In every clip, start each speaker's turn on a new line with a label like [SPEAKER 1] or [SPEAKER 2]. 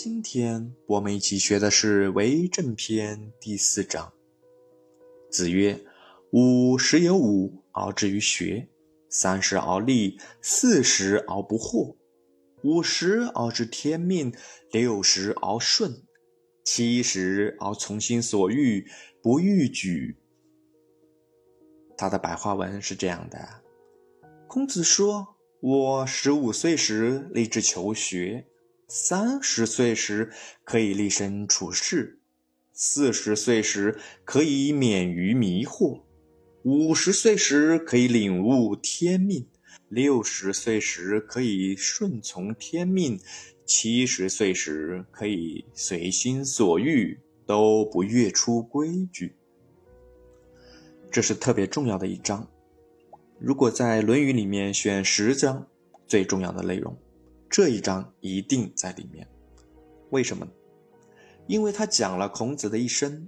[SPEAKER 1] 今天我们一起学的是《为政篇》第四章。子曰：“五十有五而志于学，三十而立，四十而不惑，五十而知天命，六十而顺，七十而从心所欲，不逾矩。”他的白话文是这样的：孔子说，我十五岁时立志求学。三十岁时可以立身处世，四十岁时可以免于迷惑，五十岁时可以领悟天命，六十岁时可以顺从天命，七十岁时可以随心所欲，都不越出规矩。这是特别重要的一章。如果在《论语》里面选十章最重要的内容。这一章一定在里面，为什么？因为他讲了孔子的一生，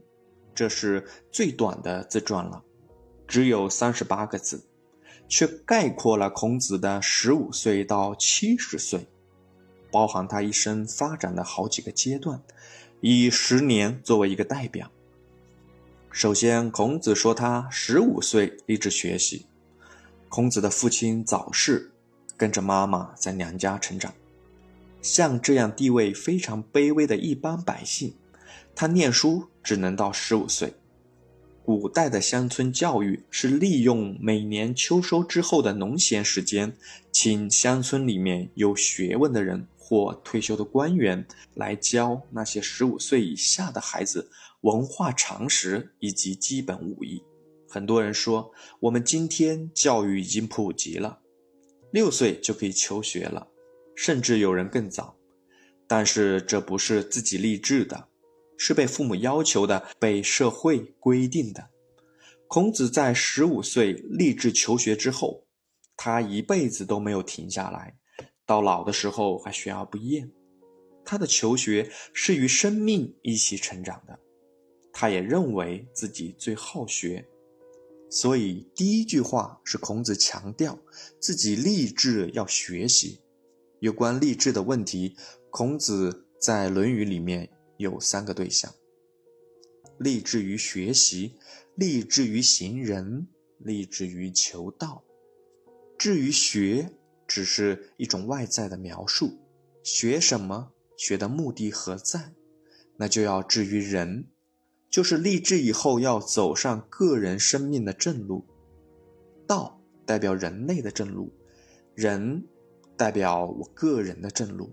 [SPEAKER 1] 这是最短的自传了，只有三十八个字，却概括了孔子的十五岁到七十岁，包含他一生发展的好几个阶段，以十年作为一个代表。首先，孔子说他十五岁立志学习，孔子的父亲早逝。跟着妈妈在娘家成长，像这样地位非常卑微的一般百姓，他念书只能到十五岁。古代的乡村教育是利用每年秋收之后的农闲时间，请乡村里面有学问的人或退休的官员来教那些十五岁以下的孩子文化常识以及基本武艺。很多人说，我们今天教育已经普及了。六岁就可以求学了，甚至有人更早，但是这不是自己立志的，是被父母要求的，被社会规定的。孔子在十五岁立志求学之后，他一辈子都没有停下来，到老的时候还学而不厌。他的求学是与生命一起成长的，他也认为自己最好学。所以，第一句话是孔子强调自己立志要学习。有关立志的问题，孔子在《论语》里面有三个对象：立志于学习，立志于行仁，立志于求道。至于学，只是一种外在的描述。学什么？学的目的何在？那就要至于人。就是立志以后要走上个人生命的正路，道代表人类的正路，人代表我个人的正路，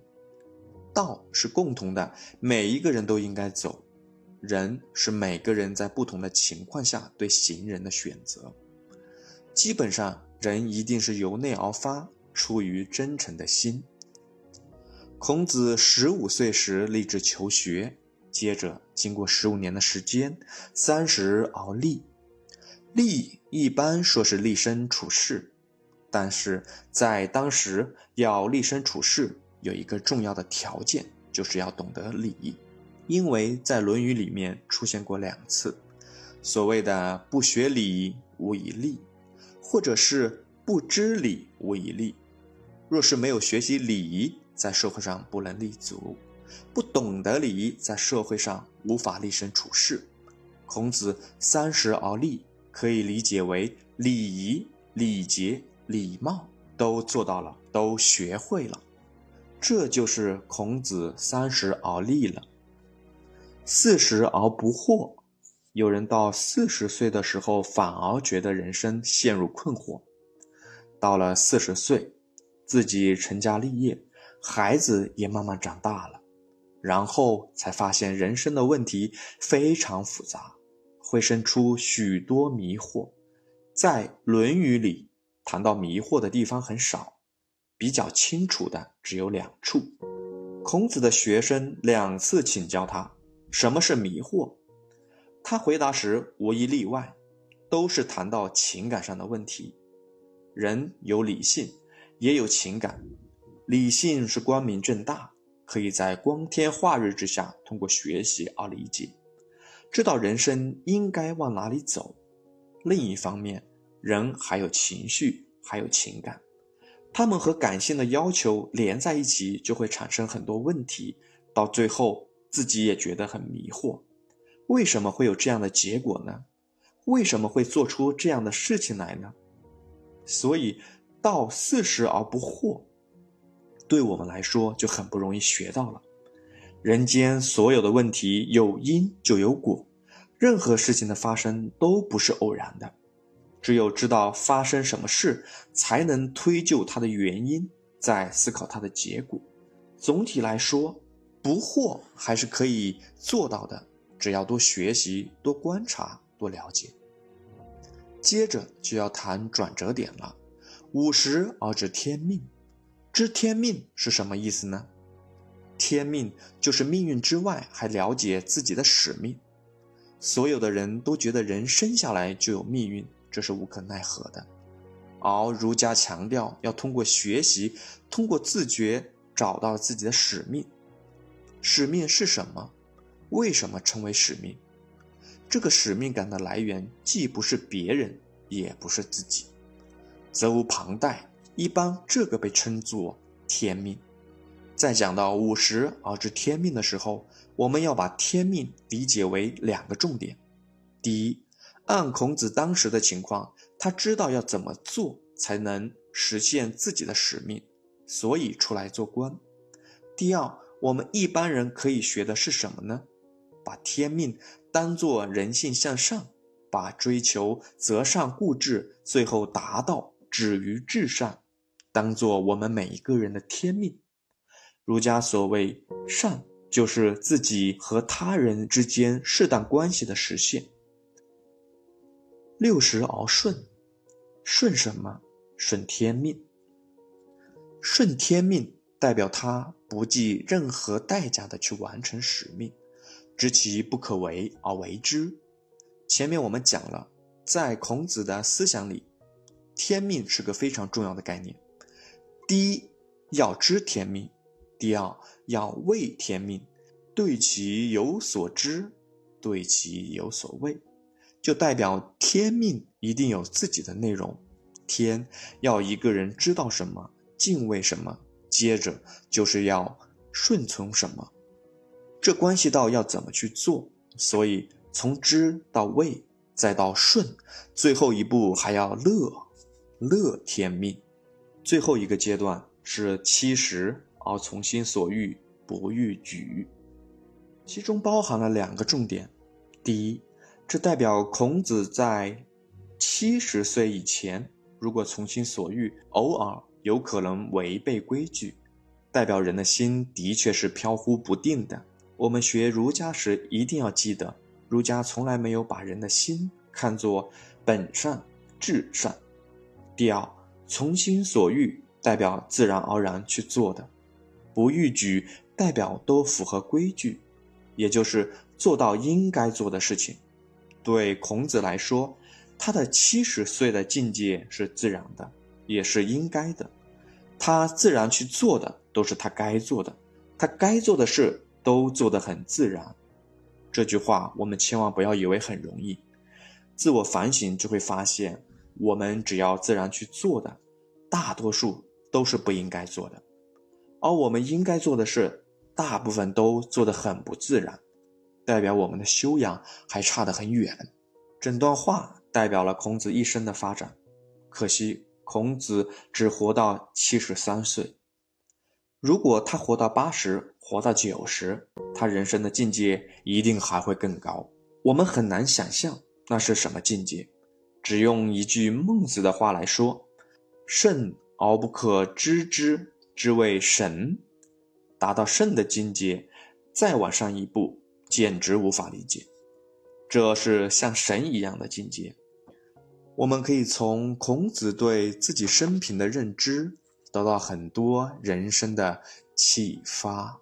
[SPEAKER 1] 道是共同的，每一个人都应该走，人是每个人在不同的情况下对行人的选择，基本上人一定是由内而发，出于真诚的心。孔子十五岁时立志求学。接着，经过十五年的时间，三十而立。立一般说是立身处世，但是在当时要立身处世，有一个重要的条件，就是要懂得礼。因为在《论语》里面出现过两次，所谓的“不学礼，无以立”，或者是“不知礼，无以立”。若是没有学习礼仪，在社会上不能立足。不懂得礼仪，在社会上无法立身处世。孔子三十而立，可以理解为礼仪、礼节、礼貌都做到了，都学会了。这就是孔子三十而立了。四十而不惑，有人到四十岁的时候，反而觉得人生陷入困惑。到了四十岁，自己成家立业，孩子也慢慢长大了。然后才发现人生的问题非常复杂，会生出许多迷惑。在《论语》里谈到迷惑的地方很少，比较清楚的只有两处。孔子的学生两次请教他什么是迷惑，他回答时无一例外，都是谈到情感上的问题。人有理性，也有情感，理性是光明正大。可以在光天化日之下，通过学习而理解，知道人生应该往哪里走。另一方面，人还有情绪，还有情感，他们和感性的要求连在一起，就会产生很多问题，到最后自己也觉得很迷惑，为什么会有这样的结果呢？为什么会做出这样的事情来呢？所以到四十而不惑，对我们来说就很不容易学到了。人间所有的问题有因就有果，任何事情的发生都不是偶然的。只有知道发生什么事，才能推究它的原因，再思考它的结果。总体来说，不惑还是可以做到的，只要多学习、多观察、多了解。接着就要谈转折点了。五十而知天命，知天命是什么意思呢？天命就是命运之外还了解自己的使命。所有的人都觉得人生下来就有命运。这是无可奈何的，而儒家强调要通过学习，通过自觉找到自己的使命。使命是什么？为什么称为使命？这个使命感的来源既不是别人，也不是自己，责无旁贷。一般这个被称作天命。在讲到五十而知天命的时候，我们要把天命理解为两个重点：第一。按孔子当时的情况，他知道要怎么做才能实现自己的使命，所以出来做官。第二，我们一般人可以学的是什么呢？把天命当作人性向上，把追求择善固执，最后达到止于至善，当做我们每一个人的天命。儒家所谓善，就是自己和他人之间适当关系的实现。六十而顺，顺什么？顺天命。顺天命代表他不计任何代价的去完成使命，知其不可为而为之。前面我们讲了，在孔子的思想里，天命是个非常重要的概念。第一，要知天命；第二，要畏天命，对其有所知，对其有所畏。就代表天命一定有自己的内容，天要一个人知道什么，敬畏什么，接着就是要顺从什么，这关系到要怎么去做。所以从知到畏，再到顺，最后一步还要乐，乐天命。最后一个阶段是七十而从心所欲不逾矩，其中包含了两个重点，第一。这代表孔子在七十岁以前，如果从心所欲，偶尔有可能违背规矩，代表人的心的确是飘忽不定的。我们学儒家时一定要记得，儒家从来没有把人的心看作本善、至善。第二，从心所欲代表自然而然去做的，不逾矩代表都符合规矩，也就是做到应该做的事情。对孔子来说，他的七十岁的境界是自然的，也是应该的。他自然去做的都是他该做的，他该做的事都做得很自然。这句话我们千万不要以为很容易，自我反省就会发现，我们只要自然去做的，大多数都是不应该做的，而我们应该做的事，大部分都做得很不自然。代表我们的修养还差得很远。整段话代表了孔子一生的发展。可惜孔子只活到七十三岁。如果他活到八十，活到九十，他人生的境界一定还会更高。我们很难想象那是什么境界。只用一句孟子的话来说：“圣而不可知之，之谓神。”达到圣的境界，再往上一步。简直无法理解，这是像神一样的境界。我们可以从孔子对自己生平的认知，得到很多人生的启发。